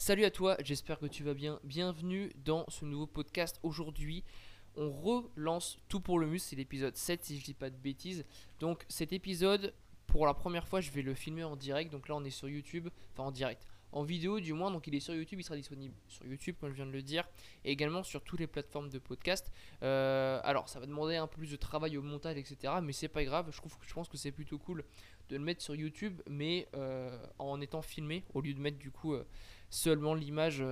Salut à toi, j'espère que tu vas bien. Bienvenue dans ce nouveau podcast. Aujourd'hui, on relance tout pour le muscle. C'est l'épisode 7 si je dis pas de bêtises. Donc cet épisode, pour la première fois, je vais le filmer en direct. Donc là, on est sur YouTube, enfin en direct. En vidéo du moins, donc il est sur YouTube, il sera disponible sur YouTube comme je viens de le dire, et également sur toutes les plateformes de podcast. Euh, alors ça va demander un peu plus de travail au montage, etc. Mais c'est pas grave, je pense que c'est plutôt cool de le mettre sur YouTube, mais euh, en étant filmé, au lieu de mettre du coup euh, seulement l'image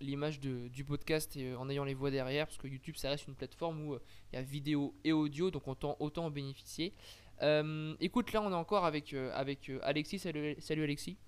l'image du podcast et en ayant les voix derrière, parce que YouTube ça reste une plateforme où il y a vidéo et audio, donc autant, autant en bénéficier. écoute, là on est encore avec, avec Alexis. Salut, salut Alexis.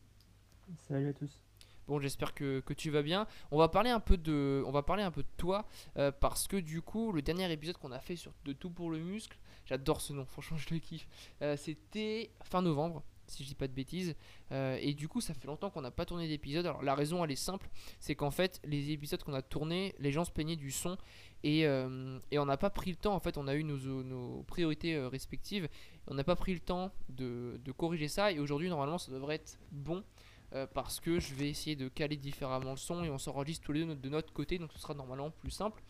Salut à tous. Bon, j'espère que, tu vas bien. On va parler un peu de, on va parler un peu de toi euh, parce que du coup, le dernier épisode qu'on a fait sur de tout pour le muscle, j'adore ce nom, franchement, je le kiffe. Euh, c'était fin novembre, si je dis pas de bêtises. Euh, et du coup, ça fait longtemps qu'on n'a pas tourné d'épisode. Alors la raison, elle est simple, c'est qu'en fait, les épisodes qu'on a tournés, les gens se plaignaient du son et, on n'a pas pris le temps. En fait, on a eu nos, priorités respectives. On n'a pas pris le temps de, de corriger ça. Et aujourd'hui, normalement, ça devrait être bon. Euh, parce que je vais essayer de caler différemment le son et on s'enregistre tous les deux de notre côté, donc ce sera normalement plus simple.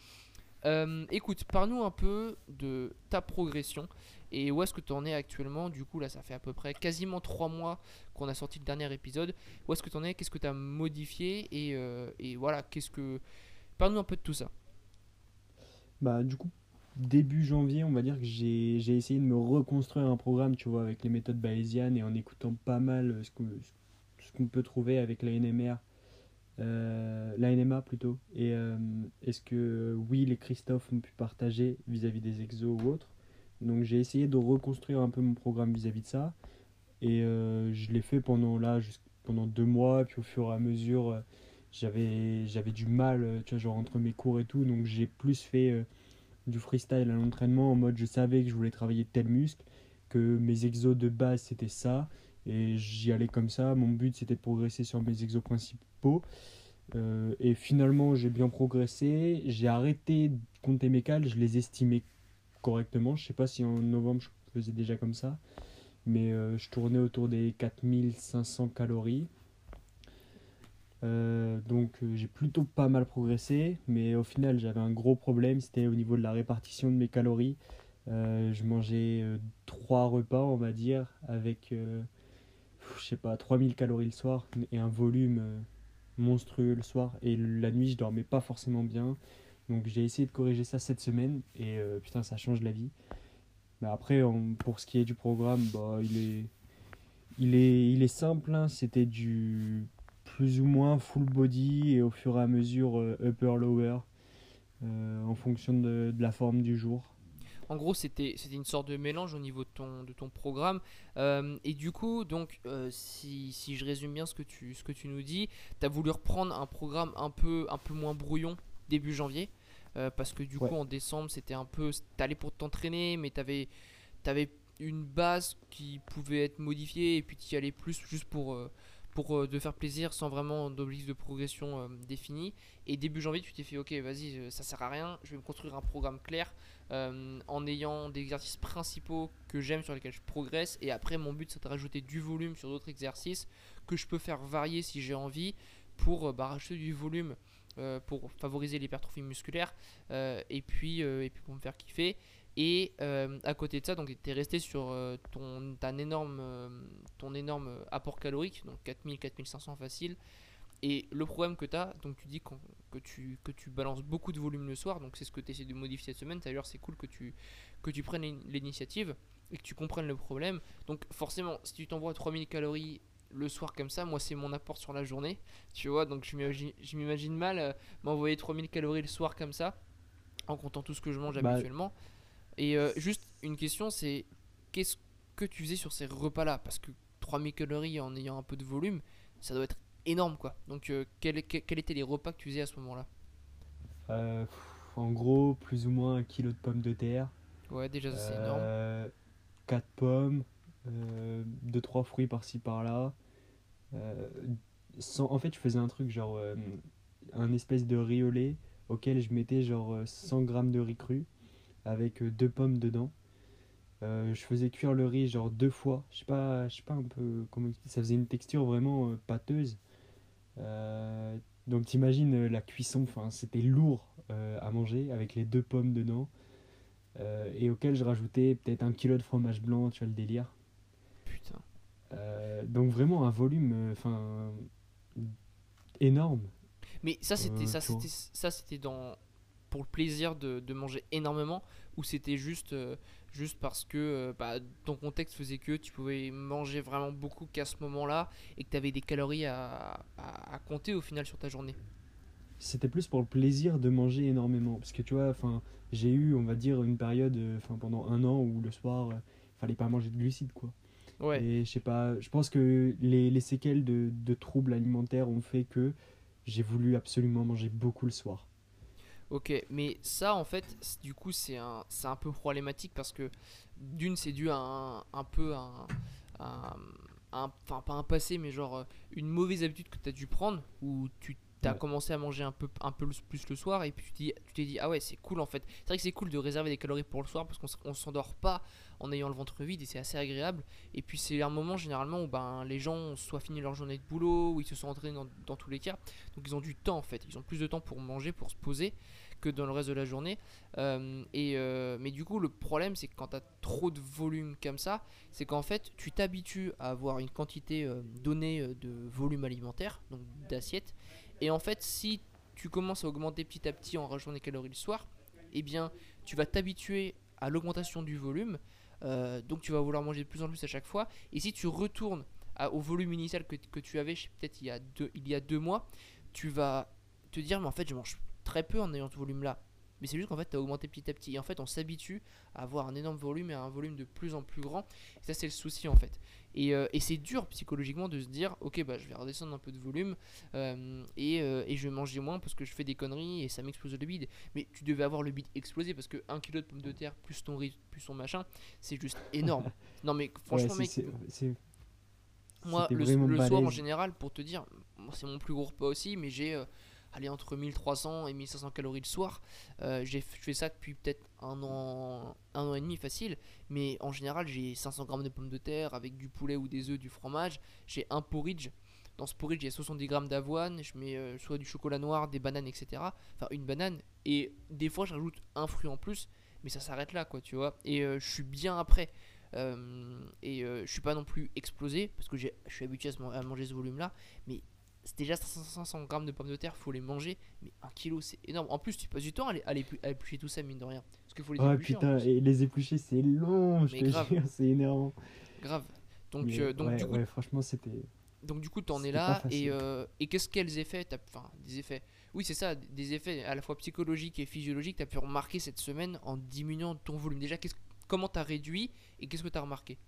Euh, écoute, parle-nous un peu de ta progression et où est-ce que tu en es actuellement. Du coup, là, ça fait à peu près quasiment 3 mois qu'on a sorti le dernier épisode. Où est-ce que tu en es? Qu'est-ce que tu as modifié? Et, euh, et, voilà, qu'est-ce que. Parle-nous un peu de tout ça. Bah, du coup, début janvier, on va dire que j'ai essayé de me reconstruire un programme, tu vois, avec les méthodes bayésianes et en écoutant pas mal ce que, qu'on peut trouver avec la NMR, euh, la NMA plutôt, et euh, est-ce que Will et Christophe ont pu partager vis-à-vis des exos ou autres? Donc j'ai essayé de reconstruire un peu mon programme vis-à-vis de ça, et euh, je l'ai fait pendant là, pendant deux mois, puis au fur et à mesure, j'avais j'avais du mal, tu vois, genre entre mes cours et tout, donc j'ai plus fait du freestyle à l'entraînement en mode je savais que je voulais travailler tel muscle, que mes exos de base c'était ça, et j'y allais comme ça. Mon but, c'était de progresser sur mes exos principaux. Euh, et finalement, j'ai bien progressé. J'ai arrêté de compter mes cales. Je les estimais correctement. Je sais pas si en novembre, je faisais déjà comme ça. Mais euh, je tournais autour des 4500 calories. Euh, donc j'ai plutôt pas mal progressé. Mais au final, j'avais un gros problème. C'était au niveau de la répartition de mes calories. je mangeais trois repas, on va dire, avec je sais pas, 3000 calories le soir et un volume euh, monstrueux le soir. Et la nuit, je dormais pas forcément bien. Donc j'ai essayé de corriger ça cette semaine et euh, putain, ça change la vie. Mais après, pour ce qui est du programme, bah, il, est, simple. Hein. C'était du plus ou moins full body et au fur et à mesure euh, upper-lower en fonction de la forme du jour. En gros, c'était une sorte de mélange au niveau de ton, de ton programme. Euh, et du coup, donc, euh, si, si, je résume bien ce que tu, ce que tu nous dis, tu as voulu reprendre un programme un peu, un peu moins brouillon début janvier. Euh, parce que du coup, en décembre, c'était un peu. T'allais pour t'entraîner, mais t'avais avais une base qui pouvait être modifiée et puis tu y allais plus juste pour pour euh, te faire plaisir sans vraiment d'objectif de progression euh, défini. Et début janvier, tu t'es fait ok, vas-y, euh, ça sert à rien, je vais me construire un programme clair en ayant des exercices principaux que j'aime sur lesquels je progresse. Et après, mon but c'est de rajouter du volume sur d'autres exercices que je peux faire varier si j'ai envie pour bah, rajouter du volume. pour favoriser l'hypertrophie musculaire et puis et puis pour me faire kiffer et euh, à côté de ça, donc tu es resté sur euh, ton, énorme, euh, ton énorme apport calorique, donc 4000-4500 facile. Et le problème que tu as, donc tu dis que, tu, que tu balances beaucoup de volume le soir, donc c'est ce que tu essaies de modifier cette semaine. D'ailleurs, c'est cool que tu, que tu prennes l'initiative et que tu comprennes le problème. Donc forcément, si tu t'envoies 3000 calories le soir comme ça, moi c'est mon apport sur la journée, tu vois, donc je m'imagine mal m'envoyer 3000 calories le soir comme ça, en comptant tout ce que je mange bah, habituellement. Et euh, juste une question, c'est qu'est-ce que tu faisais sur ces repas-là? Parce que 3000 calories en ayant un peu de volume, ça doit être énorme quoi. Donc euh, quels étaient les repas que tu faisais à ce moment-là? Euh, En gros, plus ou moins un kilo de pommes de terre. Ouais, déjà c'est énorme. 4 pommes, 2-3 fruits par-ci par-là. en fait, je faisais un truc genre un espèce de riz au lait auquel je mettais genre 100 grammes de riz cru avec euh, deux pommes dedans. Euh, je faisais cuire le riz genre deux fois. Je sais pas, je sais pas un peu comment ça faisait une texture vraiment euh, pâteuse. Donc t'imagines la cuisson, enfin c'était lourd à manger avec les deux pommes dedans. Et auquel je rajoutais peut-être un kilo de fromage blanc, tu vois le délire. Putain. Donc vraiment un volume enfin énorme. Mais ça, c'était ça, c'était ça, c'était dans pour le plaisir de, de manger énormément ou c'était juste euh, juste parce que euh, bah, ton contexte faisait que tu pouvais manger vraiment beaucoup qu'à ce moment-là et que tu avais des calories à, à- à compter au final sur ta journée? C'était plus pour le plaisir de manger énormément. Parce que tu vois, j'ai eu, on va dire, une période, euh, enfin, pendant un an où le soir, euh, fallait pas manger de glucides, quoi. Ouais. Et je sais pas, je pense que les, les séquelles de, de troubles alimentaires ont fait que j'ai voulu absolument manger beaucoup le soir. Ok, mais ça en fait, du coup, c'est un, c'est un peu problématique parce que d'une, c'est dû à un, un peu à un- enfin pas un passé, mais genre euh, une mauvaise habitude que tu as dû prendre où tu as Ouais. commencé à manger un peu, un peu plus le soir et puis tu t'es tu dit, ah ouais, c'est cool en fait. C'est vrai que c'est cool de réserver des calories pour le soir parce qu'on s'endort pas en ayant le ventre vide et c'est assez agréable. Et puis c'est un moment généralement où ben, les gens ont soit fini leur journée de boulot, ou ils se sont entraînés dans, dans tous les cas. Donc ils ont du temps en fait, ils ont plus de temps pour manger, pour se poser que dans le reste de la journée. Euh, et, euh, mais du coup, le problème, c'est que quand tu as trop de volume comme ça, c'est qu'en fait, tu t'habitues à avoir une quantité euh, donnée de volume alimentaire, donc d'assiettes. Et en fait, si tu commences à augmenter petit à petit en rajoutant des calories le soir, eh bien, tu vas t'habituer à l'augmentation du volume. Euh, donc, tu vas vouloir manger de plus en plus à chaque fois. Et si tu retournes au volume initial que, que tu avais, peut-être il, y a deux- il y a deux mois, tu vas te dire, mais en fait, je mange très peu en ayant ce volume-là. Mais c'est juste qu'en fait, tu as augmenté petit à petit. Et en fait, on s'habitue à avoir un énorme volume et à un volume de plus en plus grand. Et ça, c'est le souci en fait. Et, euh, et c'est dur psychologiquement de se dire, ok, bah, je vais redescendre un peu de volume euh, et, euh, et je vais manger moins parce que je fais des conneries et ça m'explose le bide. Mais tu devais avoir le bide explosé parce que 1 kg de pommes de terre plus ton riz plus ton machin, c'est juste énorme. non, mais franchement, Ouais, mec, c'est- moi, le, le soir en général, pour te dire, c'est mon plus gros repas aussi, mais j'ai allez, entre 1300 et 1500 calories le soir. Euh, j'ai je fais ça depuis peut-être un an, un an et demi facile, mais en général, j'ai 500 grammes de pommes de terre avec du poulet ou des œufs, du fromage. J'ai un porridge. Dans ce porridge, il y a 70 grammes d'avoine. Je mets euh, soit du chocolat noir, des bananes, etc. Enfin, une banane. Et des fois, je rajoute un fruit en plus, mais ça s'arrête là, quoi, tu vois. Et euh, je suis bien après. Et euh, je suis pas non plus explosé parce que je suis habitué à manger ce volume là mais c'est déjà 500, 500 grammes de pommes de terre faut les manger mais un kilo c'est énorme. En plus tu passes du temps à, les- à, les- à éplucher tout ça mine de rien. Parce qu'il faut les Oh éplucher putain, et les éplucher, c'est long, je Mais te grave. jure, c'est énervant. grave. Donc, Mais euh, donc, ouais, du coup, ouais, franchement, c'était. donc du coup t'en es là et, euh, et qu'est-ce quels effets enfin des effets oui c'est ça des effets à la fois psychologiques et physiologiques t'as pu remarquer cette semaine en diminuant ton volume. Déjà qu'est-ce comment t'as réduit et qu'est-ce que t'as remarqué?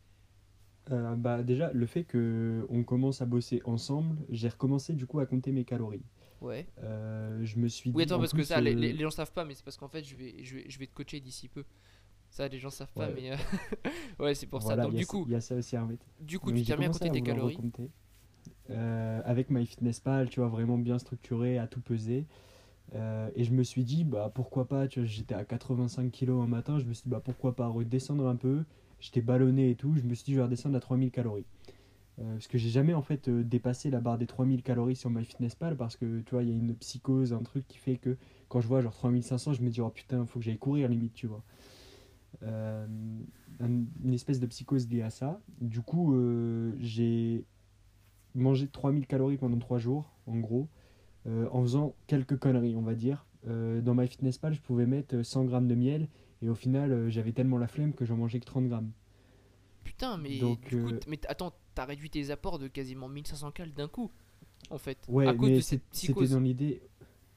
Euh, bah déjà, le fait que on commence à bosser ensemble, j'ai recommencé du coup à compter mes calories. ouais Euh, je me suis Oui, dit, attends, en parce que ça, les, euh, les- les gens savent pas, mais c'est parce qu'en fait, je vais, je, vais, je vais te coacher d'ici peu. Ça, les gens savent pas, Ouais. mais. euh, ouais, c'est pour voilà, ça. Donc, du coup, il y a ça aussi à remettre. du coup Donc, tu t'es compté à tes vouloir calories. avec MyFitnessPal, tu vois, vraiment bien structuré, à tout peser. Euh, et je me suis dit, bah pourquoi pas, tu vois, j'étais à 85 kg un matin, je me suis dit, bah pourquoi pas redescendre un peu. J'étais ballonné et tout, je me suis dit, je vais redescendre à 3000 calories. Euh, parce que j'ai jamais en fait euh, dépassé la barre des 3000 calories sur MyFitnessPal parce que tu vois, il y a une psychose, un truc qui fait que quand je vois genre 3500, je me dis, oh putain, faut que j'aille courir limite, tu vois. Euh, un- une espèce de psychose liée à ça. Du coup, j'ai mangé 3000 calories pendant 3 jours, en gros, en faisant quelques conneries, on va dire. Dans MyFitnessPal, je pouvais mettre 100 grammes de miel et au final, euh, j'avais tellement la flemme que j'en mangeais que 30 grammes. Putain, mais. Donc, du coup, euh, mais attends, t'as réduit tes apports de quasiment 1500 cales d'un coup, en fait. Ouais, à cause mais de c'est- cette c'était dans l'idée.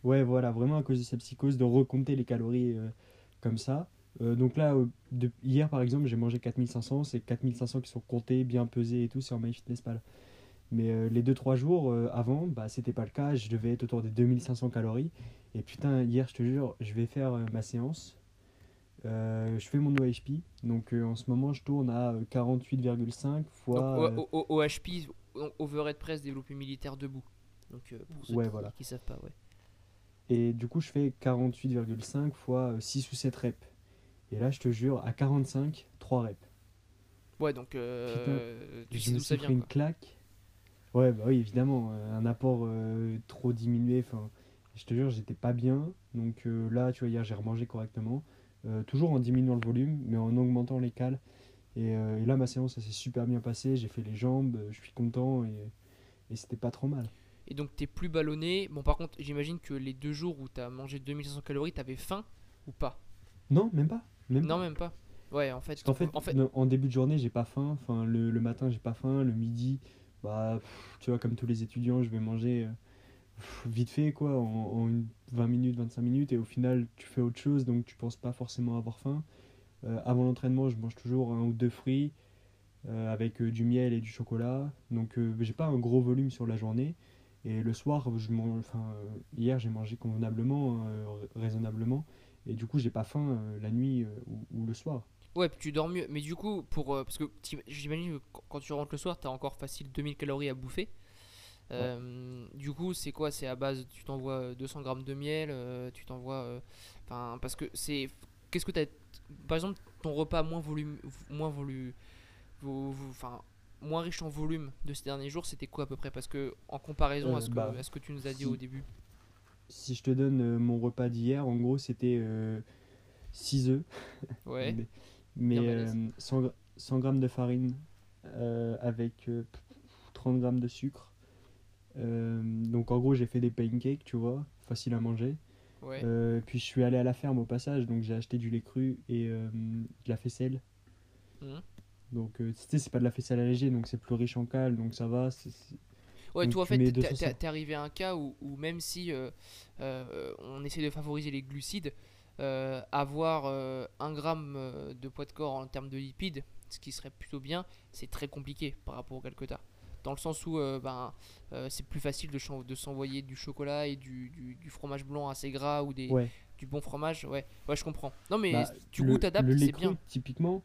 Ouais, voilà, vraiment à cause de cette psychose de recompter les calories euh, comme ça. Euh, donc là, euh, de- hier par exemple, j'ai mangé 4500, c'est 4500 qui sont comptés, bien pesés et tout sur MyFitnessPal. Mais les 2-3 jours avant, bah, c'était pas le cas, je devais être autour des 2500 calories. Et putain, hier, je te jure, je vais faire ma séance. Euh, je fais mon OHP, donc euh, en ce moment je tourne à euh, 48,5 fois. Donc, O- O- OHP, Overhead Press développé militaire debout. Donc, euh, pour ceux Ouais, qui, voilà. qui savent pas, ouais. Et du coup, je fais 48,5 fois euh, 6 ou 7 reps. Et là, je te jure, à 45, 3 reps. Ouais, donc, euh, tu sais d'où ça vient, une quoi. claque. Ouais, bah oui, évidemment. euh, Un apport euh, trop diminué. Enfin, je te jure, j'étais pas bien. Donc euh, là, tu vois, hier, j'ai remangé correctement. Euh, toujours en diminuant le volume, mais en augmentant les cales. Et, euh, et là, ma séance, ça s'est super bien passé. J'ai fait les jambes, je suis content et, et c'était pas trop mal. Et donc t'es plus ballonné. Bon, par contre, j'imagine que les deux jours où t'as mangé 2500 calories, t'avais faim ou pas? Non, même pas. Même Non, même pas. Ouais, en fait. Qu'en fait, en fait en début de journée, j'ai pas faim. Enfin, le, le matin, j'ai pas faim. Le midi, bah, pff, tu vois, comme tous les étudiants, je vais manger euh, vite fait, quoi, en, une- 20 minutes, 25 minutes. Et au final, tu fais autre chose, donc tu penses pas forcément avoir faim. Euh, avant l'entraînement, je mange toujours un ou deux fruits euh, avec euh, du miel et du chocolat. Donc, j'ai pas un gros volume sur la journée. Et le soir, je mange, enfin, hier, j'ai mangé convenablement, euh, raisonnablement. Et du coup, j'ai pas faim la nuit ou- le soir. Ouais, puis tu dors mieux. Mais du coup, pour, parce que j'imagine que quand- quand tu rentres le soir, t'as encore facile 2000 calories à bouffer. Euh, Du coup, c'est quoi? C'est à base, tu t'envoies 200 grammes de miel, euh, tu t'envoies. euh, Enfin, parce que c'est. Qu'est-ce que t'as. Par exemple, ton repas moins volume, moins volu, vo- vo- enfin, moins riche en volume de ces derniers jours, c'était quoi à peu près? Parce que en comparaison à, Euh, ce que, bah, à ce que tu nous as dit si- au début. Si je te donne euh, mon repas d'hier, en gros, c'était 6 œufs. Ouais. Mais, mais, Bien balèze. euh, 100, gra- 100 grammes de farine euh, avec euh, 30 grammes de sucre. Euh, donc en gros, j'ai fait des pancakes, tu vois, facile à manger. Ouais. Euh, puis je suis allé à la ferme au passage, donc j'ai acheté du lait cru et euh, de la faisselle. Mhm. Donc tu sais, c'est pas de la faisselle allégée, donc c'est plus riche en cale, donc ça va. c'est- c'est- Ouais, Donc toi en fait, t'es 200. t'es- t'es arrivé à un cas où, où même si on essaie de favoriser les glucides, avoir un gramme de poids de corps en termes de lipides, ce qui serait plutôt bien, c'est très compliqué par rapport au cal que t'as. Dans le sens où euh, ben, euh, c'est plus facile de, de s'envoyer du chocolat et du, du- du fromage blanc assez gras ou des, Ouais. du bon fromage. Ouais, ouais, je comprends. Non, mais Bah, du le, coup, t'adaptes, c'est bien. typiquement,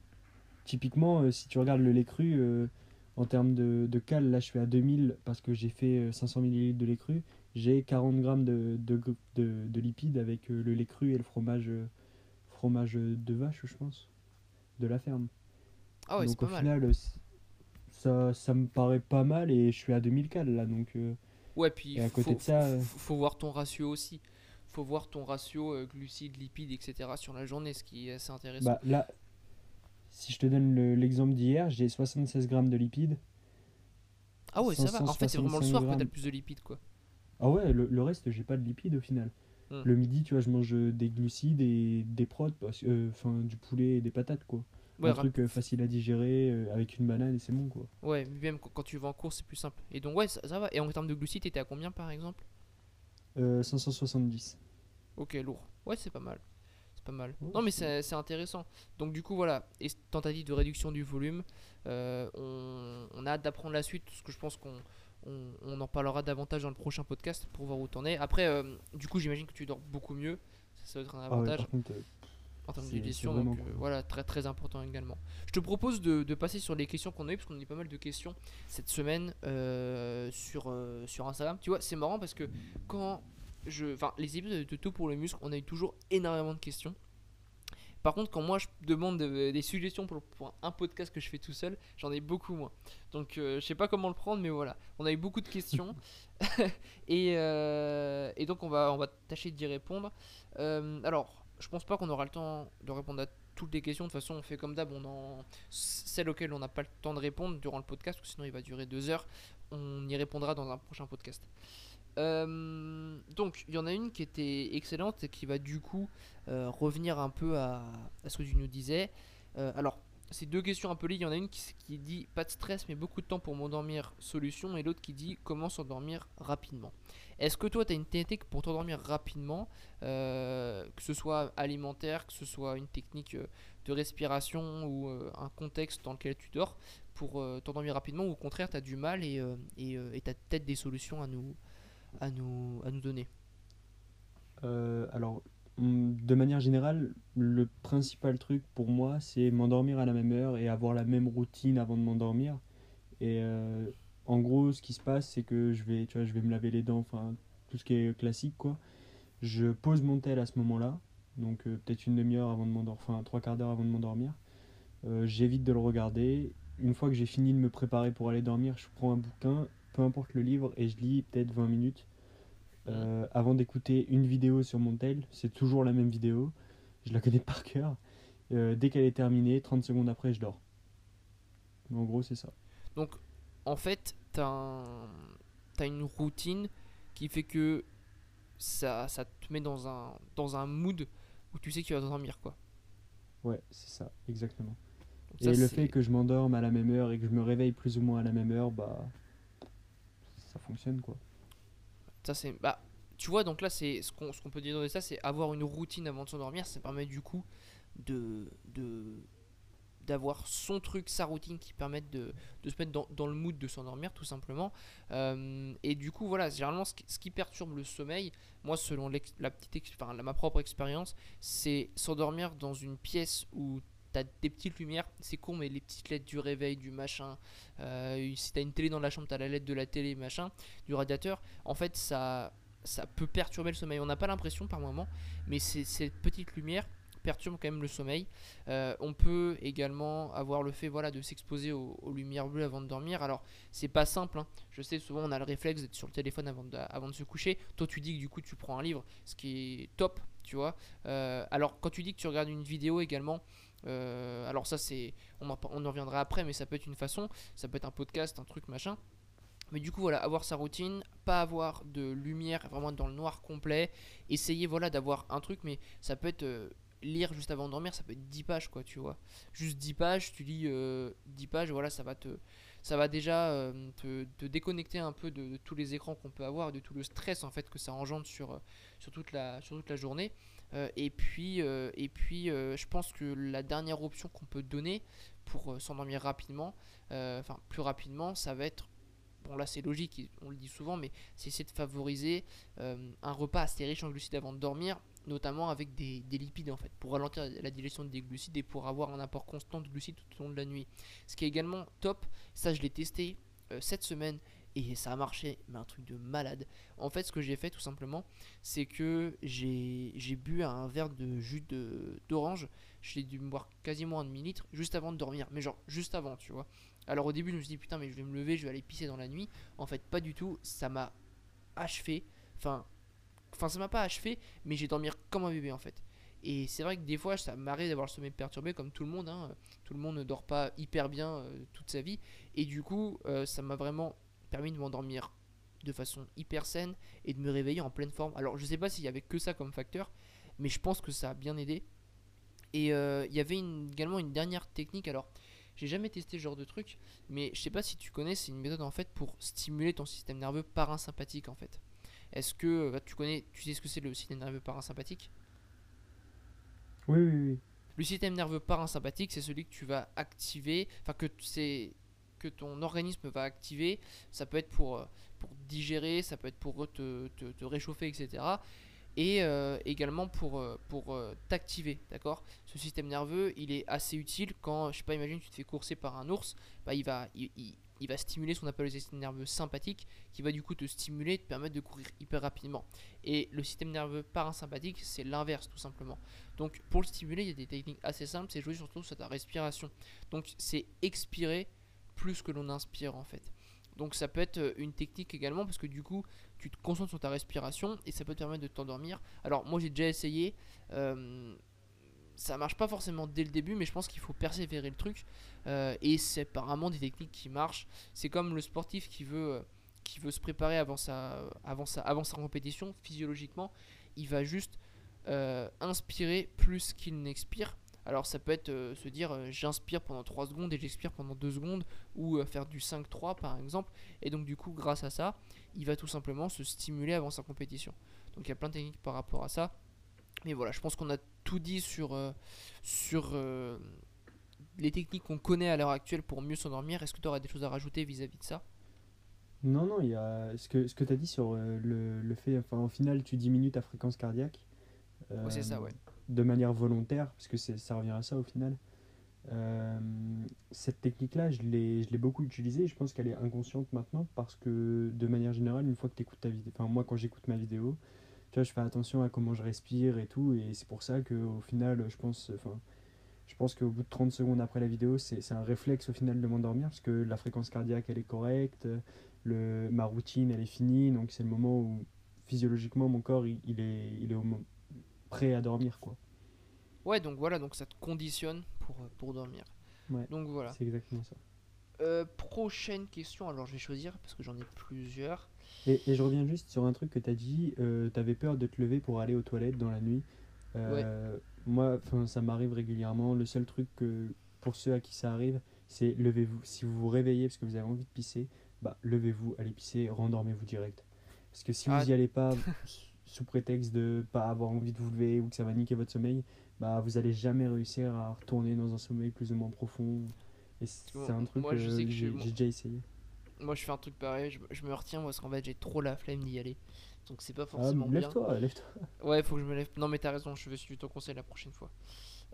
typiquement euh, si tu regardes le lait cru, en termes de, de cal, là je suis à 2000 parce que j'ai fait euh, 500 ml de lait cru. J'ai 40 grammes de, de, de- de lipides avec le lait cru et le fromage, fromage de vache, je pense, de la ferme. Ah ouais, c'est donc au final, ça, ça me paraît pas mal et je suis à 2000 cal là. Donc, euh, Ouais, puis Et à côté faut, de ça, faut- euh, faut- voir ton ratio aussi. Faut voir ton ratio euh, glucides, lipides, etc. sur la journée, ce qui est assez intéressant. bah, là, si je te donne le- l'exemple d'hier, j'ai 76 grammes de lipides. ah ouais, ça va. En fait, c'est vraiment le 565 soir que t'as le plus de lipides, quoi. Ah ouais, le, le reste, j'ai pas de lipides au final. Hmm. Le midi, tu vois, je mange des glucides et des protes, euh, enfin du poulet et des patates, quoi. Ouais, un rap- truc euh, facile à digérer euh, avec une banane et c'est bon, quoi. ouais, même quand tu vas en course, c'est plus simple. Et donc, ouais, ça, ça va. Et en termes de glucides, t'étais à combien par exemple? Euh, 570. Ok, lourd. Ouais, c'est pas mal. C'est pas mal. Non, mais c'est- intéressant. Donc, du coup, voilà. Et tentative de réduction du volume. euh, on, on a hâte d'apprendre la suite, parce que je pense qu'on on, on en parlera davantage dans le prochain podcast pour voir où t'en es. Après, du coup, j'imagine que tu dors beaucoup mieux. Ça, ça doit être un Ah ouais, avantage par contre, en termes de digestion. Donc, euh, cool. voilà, très très important également. Je te propose de, de passer sur les questions qu'on a eues, parce qu'on a eu pas mal de questions cette semaine euh, sur, euh, sur Instagram. Tu vois, c'est marrant parce que quand je. Enfin, les épisodes de Tout pour le muscle, on a eu toujours énormément de questions. Par contre, quand moi je demande de- des suggestions pour, pour un podcast que je fais tout seul, j'en ai beaucoup moins. Donc euh, je sais pas comment le prendre, mais voilà. On a eu beaucoup de questions. et, euh, et donc on va, on va tâcher d'y répondre. Euh, alors, je pense pas qu'on aura le temps de répondre à toutes les questions. De toute façon, on fait comme d'hab. On en... Celles auxquelles on n'a pas le temps de répondre durant le podcast, parce que sinon il va durer deux heures, on y répondra dans un prochain podcast. Euh, donc, il y en a une qui était excellente et qui va du coup euh, revenir un peu à, ce que tu nous disais. Euh, alors, c'est deux questions un peu liées. Il y en a une qui, dit pas de stress, mais beaucoup de temps pour m'endormir, solution, et l'autre qui dit comment s'endormir rapidement. Est-ce que toi, tu as une technique pour t'endormir rapidement, euh, que ce soit alimentaire, que ce soit une technique euh, de respiration ou euh, un contexte dans lequel tu dors, pour t'endormir rapidement, ou au contraire, tu as du mal et tu as peut-être des solutions à nous, à nous, à nous donner? Alors, de manière générale, le principal truc pour moi, c'est m'endormir à la même heure et avoir la même routine avant de m'endormir. Et euh, en gros, ce qui se passe, c'est que je vais, tu vois, je vais me laver les dents, enfin, tout ce qui est classique, quoi. Je pose mon tel à ce moment-là, donc euh, peut-être une demi-heure avant de m'endormir, enfin, trois quarts d'heure avant de m'endormir. Euh, J'évite de le regarder. Une fois que j'ai fini de me préparer pour aller dormir, je prends un bouquin peu importe le livre, et je lis peut-être 20 minutes. Euh, avant d'écouter une vidéo sur mon tel, c'est toujours la même vidéo. Je la connais par cœur. Euh, dès qu'elle est terminée, 30 secondes après, je dors. En gros, c'est ça. Donc, en fait, tu as, une routine qui fait que ça, ça te met dans un, dans un mood où tu sais que tu vas dormir, quoi. Ouais, c'est ça, exactement. et le fait que je m'endorme à la même heure et que je me réveille plus ou moins à la même heure, bah ça fonctionne quoi. Ça c'est bah tu vois donc là c'est ce qu'on ce qu'on peut dire de ça c'est avoir une routine avant de s'endormir, ça permet du coup de de d'avoir son truc, sa routine qui permettent de, de se mettre dans, dans, le mood de s'endormir tout simplement. Euh, et du coup voilà, généralement ce qui, ce qui perturbe le sommeil, moi selon la petite, enfin, ma propre expérience, c'est s'endormir dans une pièce où t'as des petites lumières, c'est con, mais les petites LED du réveil, du machin. Euh, si t'as une télé dans la chambre, t'as la LED de la télé, machin, du radiateur. En fait, ça, ça peut perturber le sommeil. On n'a pas l'impression par moment, mais ces petites lumières perturbe quand même le sommeil. Euh, on peut également avoir le fait voilà, de s'exposer aux, lumières bleues avant de dormir. Alors, c'est pas simple. Hein. Je sais, souvent on a le réflexe d'être sur le téléphone avant de, avant de se coucher. Toi, tu dis que du coup, tu prends un livre, ce qui est top, tu vois. Euh, alors, quand tu dis que tu regardes une vidéo également, euh, alors ça c'est, on en, reviendra après, mais ça peut être une façon, ça peut être un podcast, un truc machin. Mais du coup voilà, avoir sa routine, pas avoir de lumière vraiment dans le noir complet, essayer voilà d'avoir un truc, mais ça peut être lire juste avant de dormir, ça peut être 10 pages, quoi, tu vois. Juste 10 pages, tu lis 10 euh, pages, voilà, ça va te ça va déjà euh, te, déconnecter un peu de, tous les écrans qu'on peut avoir, de tout le stress en fait que ça engendre sur, sur, toute, la, sur toute la journée. Euh, et puis, et puis je pense que la dernière option qu'on peut donner pour s'endormir rapidement, enfin plus rapidement, ça va être bon là c'est logique, on le dit souvent, mais c'est essayer de favoriser un repas assez riche en glucides avant de dormir notamment avec des, lipides en fait, pour ralentir la digestion des glucides et pour avoir un apport constant de glucides tout au long de la nuit. Ce qui est également top, ça je l'ai testé euh, cette semaine et ça a marché, mais un truc de malade. En fait, ce que j'ai fait tout simplement, c'est que j'ai bu un verre de jus d'orange, j'ai dû me boire quasiment un demi-litre juste avant de dormir, mais genre juste avant, tu vois. Alors au début, je me suis dit putain, mais je vais me lever, je vais aller pisser dans la nuit. En fait, pas du tout, ça m'a achevé. Enfin, Enfin, ça m'a pas achevé, mais j'ai dormi comme un bébé en fait. Et c'est vrai que des fois, ça m'arrive d'avoir le sommeil perturbé, comme tout le monde. Hein. Tout le monde ne dort pas hyper bien euh, toute sa vie. Et du coup, euh, ça m'a vraiment permis de m'endormir de façon hyper saine et de me réveiller en pleine forme. Alors, je sais pas s'il y avait que ça comme facteur, mais je pense que ça a bien aidé. Et euh, il y avait également une dernière technique. Alors, j'ai jamais testé ce genre de truc, mais je sais pas si tu connais, c'est une méthode en fait pour stimuler ton système nerveux parasympathique en fait. Est-ce que euh, tu connais, tu sais ce que c'est le système nerveux parasympathique? Oui, oui, oui. Le système nerveux parasympathique, c'est celui que tu vas activer, enfin que c'est que ton organisme va activer. Ça peut être pour, euh, pour digérer, ça peut être pour te, te, réchauffer, etc. Et euh, également pour, pour t'activer, d'accord? Ce système nerveux, il est assez utile quand, je sais pas, imagine tu te fais courser par un ours, bah, il va, il, il va stimuler ce qu'on appelle le système nerveux sympathique, qui va du coup te stimuler et te permettre de courir hyper rapidement. Et le système nerveux parasympathique, c'est l'inverse tout simplement. Donc pour le stimuler, il y a des techniques assez simples, c'est jouer surtout sur ta respiration. Donc c'est expirer plus que l'on inspire en fait. Donc ça peut être euh, une technique également parce que du coup tu te concentres sur ta respiration et ça peut te permettre de t'endormir. Alors moi j'ai déjà essayé, euh, ça marche pas forcément dès le début, mais je pense qu'il faut persévérer le truc. Euh, et c'est apparemment des techniques qui marchent. C'est comme le sportif qui veut, euh, qui veut se préparer avant sa, avant, sa, avant sa compétition, physiologiquement, il va juste euh, inspirer plus qu'il n'expire. Alors ça peut être se dire j'inspire pendant 3 secondes et j'expire pendant 2 secondes ou faire du 5-3 par exemple. Et donc du coup grâce à ça, il va tout simplement se stimuler avant sa compétition. Donc il y a plein de techniques par rapport à ça. Mais voilà, je pense qu'on a tout dit sur, euh, sur euh, les techniques qu'on connaît à l'heure actuelle pour mieux s'endormir. Est-ce que tu aurais des choses à rajouter vis-à-vis de ça? Non, non, il y a ce que, ce que tu as dit sur euh, le, le, fait, enfin, au final, tu diminues ta fréquence cardiaque. c'est ça, ouais. De manière volontaire, parce que ça revient à ça au final. cette technique-là, je l'ai beaucoup utilisée. Je pense qu'elle est inconsciente maintenant parce que de manière générale, une fois que tu écoutes ta vidéo, enfin moi quand j'écoute ma vidéo, tu vois, je fais attention à comment je respire et tout. Et c'est pour ça qu'au final, je pense, enfin, je pense qu'au bout de 30 secondes après la vidéo, c'est un réflexe au final de m'endormir parce que la fréquence cardiaque elle est correcte, le, ma routine elle est finie, donc c'est le moment où physiologiquement mon corps il, il est, il est au prêt à dormir quoi. Ouais, donc voilà, donc ça te conditionne pour, euh, pour dormir. Ouais. Donc voilà. C'est exactement ça. Euh, prochaine question, alors je vais choisir parce que j'en ai plusieurs. Et, et je reviens juste sur un truc que tu as dit, euh, tu avais peur de te lever pour aller aux toilettes dans la nuit. Euh, Moi, 'fin, ça m'arrive régulièrement. Le seul truc que, pour ceux à qui ça arrive, c'est levez-vous. Si vous vous réveillez parce que vous avez envie de pisser, bah levez-vous, allez pisser, rendormez-vous direct. Parce que si Ah. vous n'y allez pas sous prétexte de pas avoir envie de vous lever ou que ça va niquer votre sommeil, bah vous allez jamais réussir à retourner dans un sommeil plus ou moins profond. Et c'est Moi- un truc moi, je que j'ai déjà essayé. Moi je fais un truc pareil, je, me- je me retiens parce qu'en fait j'ai trop la flemme d'y aller. Donc c'est pas Ah, forcément bien. lève-toi, lève-toi. Ouais, faut que je me lève. Non, mais t'as raison, je vais suivre ton conseil la prochaine fois.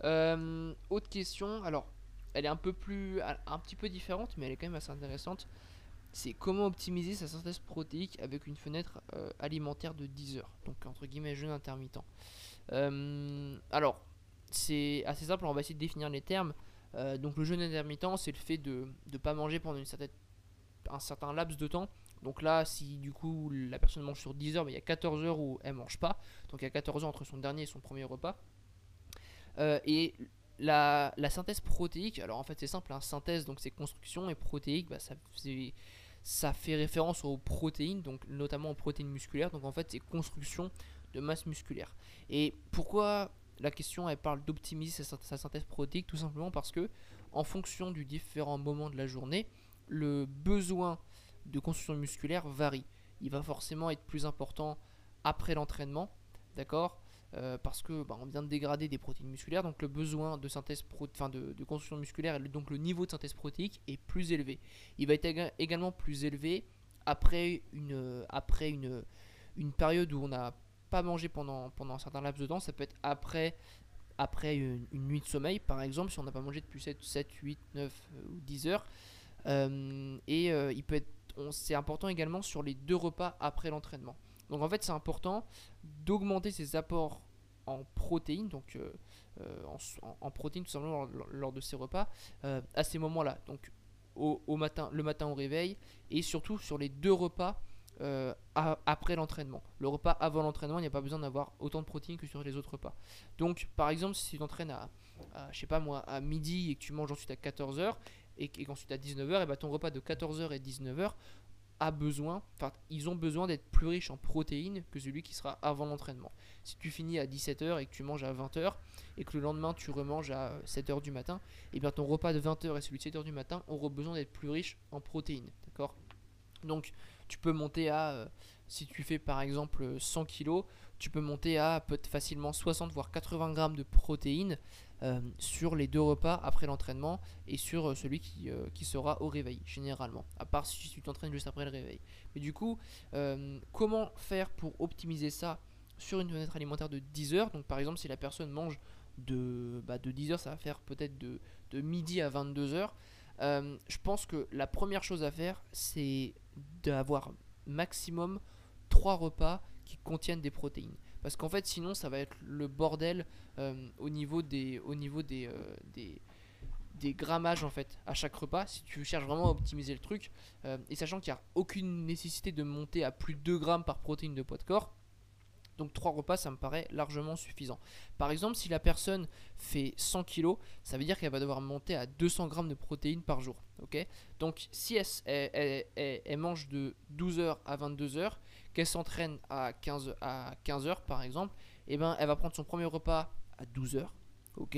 Euh, autre question, alors, elle est un peu plus. un petit peu différente, mais elle est quand même assez intéressante. C'est comment optimiser sa synthèse protéique avec une fenêtre euh, alimentaire de 10 heures? Donc, entre guillemets, jeûne intermittent. Euh, alors, c'est assez simple, on va essayer de définir les termes. Euh, donc, le jeûne intermittent, c'est le fait de ne pas manger pendant une certaine, un certain laps de temps. Donc là, si du coup la personne mange sur 10 heures, mais il y a 14 heures où elle mange pas. Donc il y a 14 heures entre son dernier et son premier repas. Euh, et la, synthèse protéique, alors en fait c'est simple, hein, synthèse donc c'est construction et protéique, bah, ça, ça fait référence aux protéines, donc notamment aux protéines musculaires. Donc en fait c'est construction de masse musculaire. Et pourquoi la question elle parle d'optimiser sa synthèse protéique? Tout simplement parce que en fonction du différent moment de la journée, le besoin de construction musculaire varie. Il va forcément être plus important après l'entraînement, d'accord Euh, Parce que bah, on vient de dégrader des protéines musculaires, donc le besoin de synthèse pro- de, construction musculaire, donc le niveau de synthèse protéique est plus élevé. Il va être éga- également plus élevé après une, période où on n'a pas mangé pendant, pendant un certain laps de temps. Ça peut être après, une, nuit de sommeil, par exemple, si on n'a pas mangé depuis 7, 7 8, 9 euh, ou 10 heures. Euh, et euh, il peut être c'est important également sur les deux repas après l'entraînement. Donc en fait, c'est important d'augmenter ses apports en protéines, donc euh, en, protéines tout simplement lors, de ces repas, à ces moments-là. Donc au, matin, le matin au réveil, et surtout sur les deux repas après l'entraînement. Le repas avant l'entraînement, il n'y a pas besoin d'avoir autant de protéines que sur les autres repas. Donc par exemple, si tu t'entraînes à, je sais pas moi, à midi et que tu manges ensuite à 14h, et, et qu'ensuite à 19h, et bah ton repas de 14h et 19h a besoin, enfin ils ont besoin d'être plus riches en protéines que celui qui sera avant l'entraînement. Si tu finis à 17h et que tu manges à 20h et que le lendemain tu remanges à 7h du matin, et bien ton repas de 20h et celui de 7h du matin auront besoin d'être plus riches en protéines, d'accord? Donc tu peux monter à, euh, si tu fais par exemple 100 kg, tu peux monter à peut-être facilement 60 voire 80 grammes de protéines euh, sur les deux repas après l'entraînement et sur euh, celui qui, euh, qui sera au réveil généralement. À part si tu t'entraînes juste après le réveil. Mais du coup comment faire pour optimiser ça sur une fenêtre alimentaire de 10 heures? Donc par exemple si la personne mange de, bah, de 10 heures ça va faire peut-être de, de midi à 22 heures. Je pense que la première chose à faire c'est d'avoir maximum 3 repas qui contiennent des protéines parce qu'en fait sinon ça va être le bordel euh, au niveau euh, des grammages en fait à chaque repas. Si tu cherches vraiment à optimiser le truc euh, et sachant qu'il n'y a aucune nécessité de monter à plus de 2 grammes par protéine de poids de corps donc 3 repas ça me paraît largement suffisant. Par exemple si la personne fait 100 kg ça veut dire qu'elle va devoir monter à 200 grammes de protéines par jour ok? Donc si elle- elle mange de 12h à 22h qu'elle s'entraîne à 15 à 15 heures par exemple et ben elle va prendre son premier repas à 12 heures ok?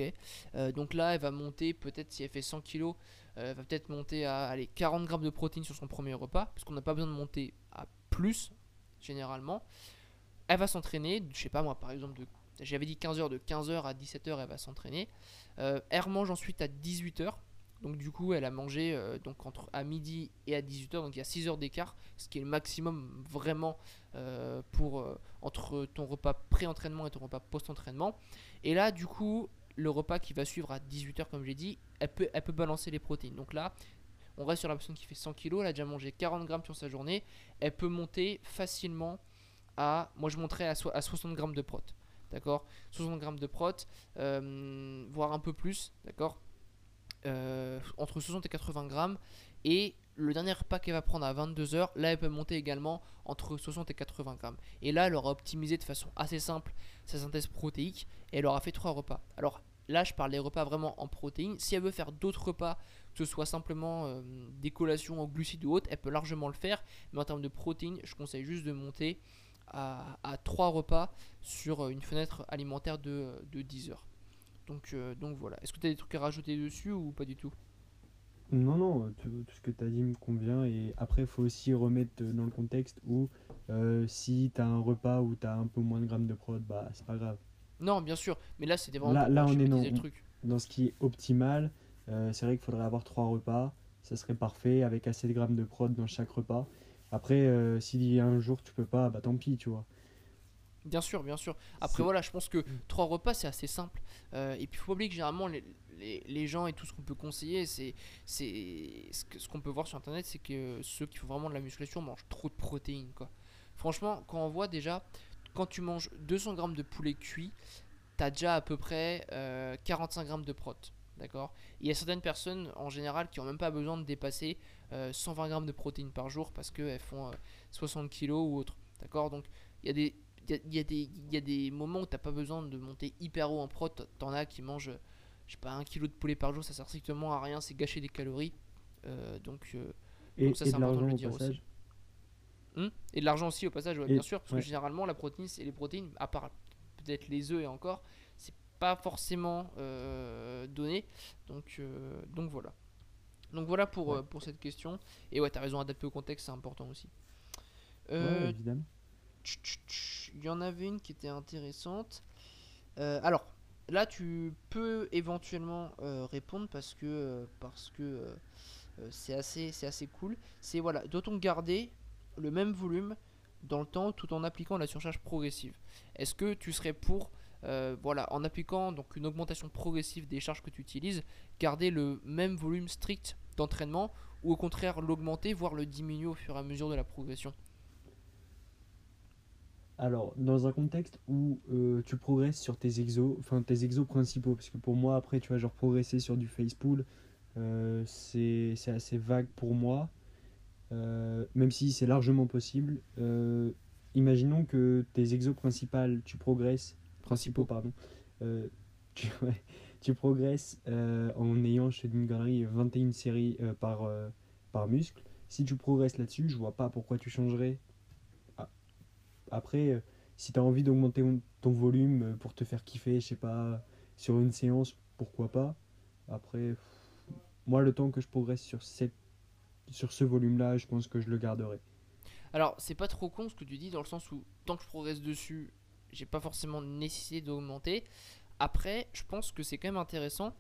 Euh, donc là elle va monter peut-être si elle fait 100 kg elle va peut-être monter à allez, 40 grammes de protéines sur son premier repas parce qu'on n'a pas besoin de monter à plus généralement. Elle va s'entraîner je sais pas moi par exemple j'avais dit 15 heures de 15 heures à 17 heures elle va s'entraîner. Euh, elle remange ensuite à 18 heures donc du coup elle a mangé euh, donc entre à midi et à 18 heures donc il y a 6 heures d'écart ce qui est le maximum vraiment euh, pour euh, entre ton repas pré-entraînement et ton repas post-entraînement. Et là, du coup, le repas qui va suivre à 18h, comme j'ai dit, elle peut, balancer les protéines. Donc là, on reste sur la personne qui fait 100 kg, elle a déjà mangé 40 grammes sur sa journée, elle peut monter facilement à, moi je monterais à, à 60 grammes de prot. D'accord? 60 grammes de prot, voire un peu plus, d'accord? Euh, entre 60 et 80 grammes. Et le dernier repas qu'elle va prendre à 22h, là elle peut monter également entre 60 et 80 grammes. Et là elle aura optimisé de façon assez simple sa synthèse protéique et elle aura fait 3 repas. Alors là je parle des repas vraiment en protéines. Si elle veut faire d'autres repas, que ce soit simplement euh, des collations en glucides ou autres, elle peut largement le faire. Mais en termes de protéines, je conseille juste de monter à, 3 repas sur une fenêtre alimentaire de, 10 heures. Donc, euh, donc voilà. Est-ce que tu as des trucs à rajouter dessus ou pas du tout? Non, non, tout, ce que tu as dit me convient. Et après, il faut aussi remettre dans le contexte où euh, si tu as un repas où tu as un peu moins de grammes de prod, bah c'est pas grave. Non, bien sûr. Mais là, c'était vraiment là, là on est dans, dans ce qui est optimal. Euh, c'est vrai qu'il faudrait avoir trois repas. Ça serait parfait avec assez de grammes de prod dans chaque repas. Après, euh, si un jour tu peux pas, bah tant pis, tu vois. Bien sûr, bien sûr. Après, voilà, je pense que trois repas, c'est assez simple. et puis, il faut pas oublier que généralement, les, les, gens et tout ce qu'on peut conseiller, c'est ce qu'on peut voir sur internet, c'est que ceux qui font vraiment de la musculation mangent trop de protéines. Quoi. Franchement, quand on voit déjà, quand tu manges 200 grammes de poulet cuit, tu as déjà à peu près 45 euh, grammes de prot. D'accord? Il y a certaines personnes en général qui n'ont même pas besoin de dépasser 120 euh, grammes de protéines par jour parce qu'elles font 60 euh, kilos ou autre. D'accord? Donc il y a des il y, y, a des moments où tu n'as pas besoin de monter hyper haut en prot. T'en as qui mangent je sais pas, un kilo de poulet par jour, ça sert strictement à rien, c'est gâcher des calories. Euh, donc, euh, et, ça, c'est important de le dire aussi. Hum? Et de l'argent aussi au passage, bien sûr, parce que généralement la protéine, c'est les protéines, à part peut-être les œufs et encore, c'est pas forcément euh, donné. Donc, donc voilà. Donc voilà pour, pour cette question. Et ouais, t'as raison, adapter au contexte, c'est important aussi. évidemment. Il y en avait une qui était intéressante. alors, là, tu peux éventuellement euh, répondre parce que euh, parce que euh, c'est assez c'est assez cool. C'est voilà, doit-on garder le même volume dans le temps tout en appliquant la surcharge progressive? Est-ce que tu serais pour voilà, en appliquant donc une augmentation progressive des charges que tu utilises, garder le même volume strict d'entraînement ou au contraire l'augmenter, voire le diminuer au fur et à mesure de la progression? Alors, dans un contexte où euh, tu progresses sur tes exos, enfin tes exos principaux, parce que pour moi, après, tu vas genre progresser sur du face pull, euh, c'est assez vague pour moi, euh, même si c'est largement possible. imaginons que tes exos principales, tu progresses, principaux, pardon, tu, tu, progresses en ayant, chez une galerie, 21 séries par, par muscle. Si tu progresses là-dessus, je vois pas pourquoi tu changerais après, euh, si tu as envie d'augmenter ton volume euh, pour te faire kiffer, je sais pas, sur une séance, pourquoi pas. Après, moi, le temps que je progresse sur, cette, sur ce volume-là, je pense que je le garderai. Alors, c'est pas trop con ce que tu dis, dans le sens où tant que je progresse dessus, j'ai pas forcément nécessité d'augmenter. Après, je pense que c'est quand même intéressant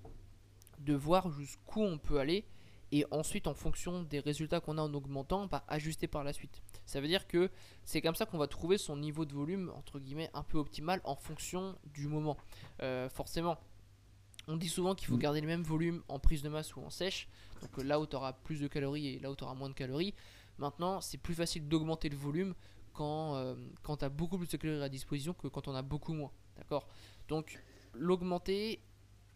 de voir jusqu'où on peut aller et ensuite en fonction des résultats qu'on a en augmentant, bah, ajuster par la suite. Ça veut dire que c'est comme ça qu'on va trouver son niveau de volume entre guillemets un peu optimal en fonction du moment. Euh, forcément, on dit souvent qu'il faut mm. garder le même volume en prise de masse ou en sèche, donc euh, là où tu auras plus de calories et là où tu auras moins de calories. Maintenant, c'est plus facile d'augmenter le volume quand, euh, quand tu as beaucoup plus de calories à disposition que quand on a beaucoup moins. D'accord? Donc, l'augmenter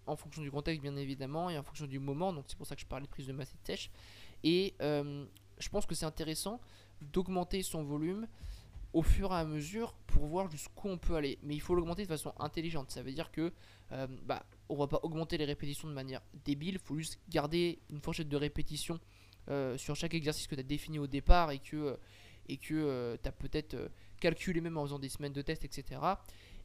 en fonction du contexte bien évidemment et en fonction du moment. Donc c'est pour ça que je parlais de prise de masse et de sèche. Et euh, je pense que c'est intéressant d'augmenter son volume au fur et à mesure pour voir jusqu'où on peut aller. Mais il faut l'augmenter de façon intelligente. Ça veut dire que euh, bah, on va pas augmenter les répétitions de manière débile. Il faut juste garder une fourchette de répétition euh, sur chaque exercice que tu as défini au départ et que et que tu as peut-être calculé même en faisant des semaines de test, etc.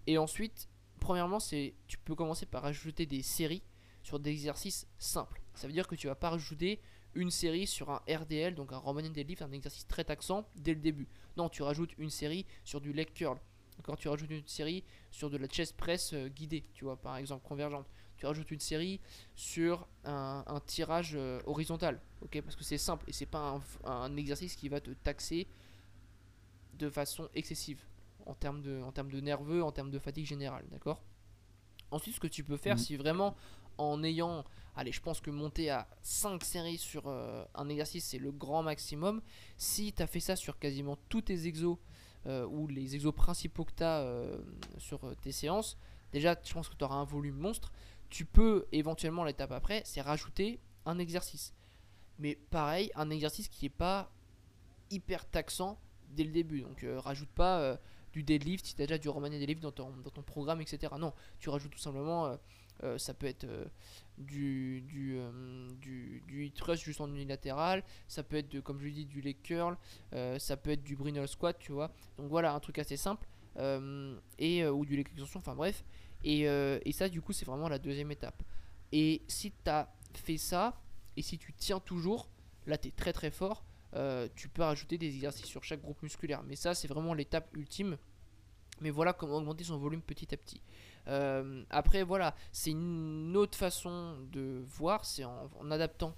Et ensuite, Premièrement, c'est tu peux commencer par ajouter des séries sur des exercices simples. Ça veut dire que tu vas pas rajouter une série sur un RDL, donc un Romanian Deadlift, un exercice très taxant dès le début. Non, tu rajoutes une série sur du leg curl. D'accord, tu rajoutes une série sur de la chest press euh, guidée, tu vois, par exemple, convergente. Tu rajoutes une série sur un, tirage euh, horizontal, ok, parce que c'est simple et c'est pas un exercice qui va te taxer de façon excessive en termes de, en termes de nerveux, en termes de fatigue générale, d'accord? Ensuite, ce que tu peux faire, mm. si vraiment en ayant, allez, je pense que monter à 5 séries sur euh, un exercice, c'est le grand maximum. Si tu as fait ça sur quasiment tous tes exos, euh, ou les exos principaux que tu as euh, sur tes séances, déjà, je pense que tu auras un volume monstre. Tu peux éventuellement, l'étape après, c'est rajouter un exercice. Mais pareil, un exercice qui est pas hyper taxant dès le début. Donc rajoute pas du deadlift si tu as déjà du Romanian deadlift dans ton, dans ton programme, etc. Non, tu rajoutes tout simplement, euh, ça peut être du, du, du, du thrust juste en unilatéral, ça peut être, de, comme je l'ai dit, du leg curl, ça peut être du Brunel squat, tu vois. Donc voilà, un truc assez simple. et, ou du leg extension, enfin bref. Et, et ça, du coup, c'est vraiment la deuxième étape. Et si tu as fait ça, et si tu tiens toujours, là, tu es très très fort. Euh, tu peux rajouter des exercices sur chaque groupe musculaire. Mais ça, c'est vraiment l'étape ultime. Mais voilà comment augmenter son volume petit à petit. Euh, après, voilà, c'est une autre façon de voir, c'est en, adaptant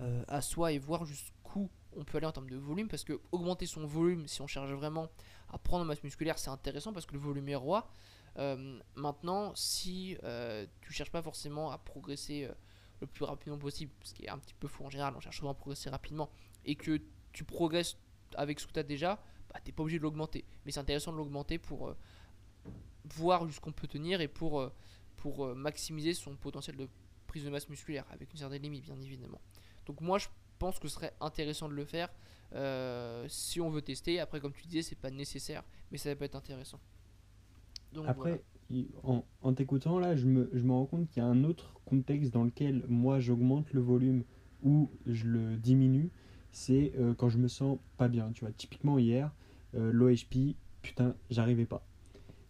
euh, à soi et voir jusqu'où on peut aller en termes de volume. Parce que augmenter son volume, si on cherche vraiment à prendre en masse musculaire, c'est intéressant parce que le volume est roi. maintenant, si tu cherches pas forcément à progresser le plus rapidement possible, ce qui est un petit peu fou en général, on cherche souvent à progresser rapidement, et que tu progresses avec ce que tu as déjà, bah, tu n'es pas obligé de l'augmenter. Mais c'est intéressant de l'augmenter pour euh, voir jusqu'on peut tenir et pour, euh, pour euh, maximiser son potentiel de prise de masse musculaire, avec une certaine limite, bien évidemment. Donc moi, je pense que ce serait intéressant de le faire si on veut tester. Après, comme tu disais, c'est pas nécessaire, mais ça peut être intéressant. Donc, Après, en, en t'écoutant là, je me, je me rends compte qu'il y a un autre contexte dans lequel moi j'augmente le volume ou je le diminue c'est euh, quand je me sens pas bien. Tu vois, typiquement hier, euh, l'OHP, putain, j'arrivais pas.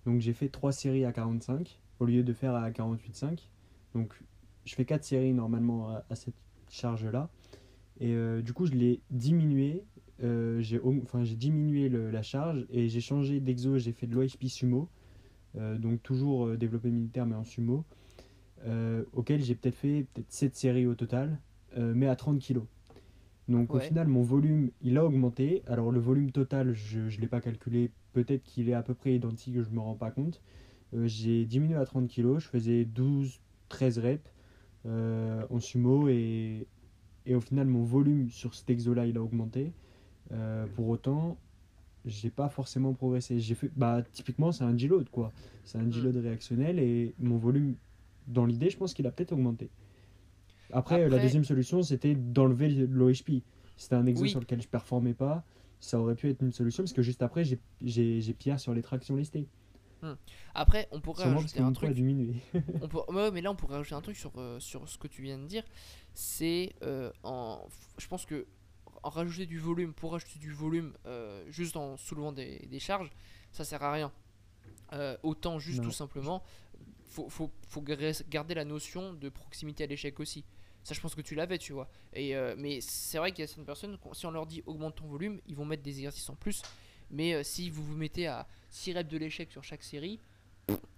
Donc j'ai fait 3 séries à 45 au lieu de faire à 48,5. Donc je fais 4 séries normalement à, cette charge-là. Et euh, du coup, je l'ai diminué. j'ai enfin, diminué la charge et j'ai changé d'exo. J'ai fait de l'OHP sumo. donc toujours développé militaire mais en sumo. auquel j'ai peut-être fait peut-être 7 séries au total. mais à 30 kg. Donc au final, mon volume, il a augmenté. Alors le volume total, je ne l'ai pas calculé. Peut-être qu'il est à peu près identique, je ne me rends pas compte. Euh, j'ai diminué à 30 kg, je faisais 12-13 reps euh, en sumo et, et, au final, mon volume sur cet exo-là, il a augmenté. Euh, pour autant, j'ai pas forcément progressé. J'ai fait, bah, typiquement, c'est un deload quoi. C'est un deload hmm. réactionnel et mon volume, dans l'idée, je pense qu'il a peut-être augmenté. Après, la deuxième solution, c'était d'enlever l'OHP. C'était un exo sur lequel je performais pas. Ça aurait pu être une solution parce que juste après, j'ai Pierre sur les tractions listées. Hmm. Après, on pourrait rajouter un truc. on mais là, on pourrait rajouter un truc sur, euh, sur ce que tu viens de dire. C'est euh, en. Je pense que en rajouter du volume pour rajouter du volume euh, juste en soulevant des, des, charges, ça sert à rien. autant juste tout simplement, faut, faut, faut garder la notion de proximité à l'échec aussi. Ça, je pense que tu l'avais, tu vois. Et, euh, mais c'est vrai qu'il y a certaines personnes, si on leur dit augmente ton volume, ils vont mettre des exercices en plus. Mais euh, si vous vous mettez à 6 reps de l'échec sur chaque série,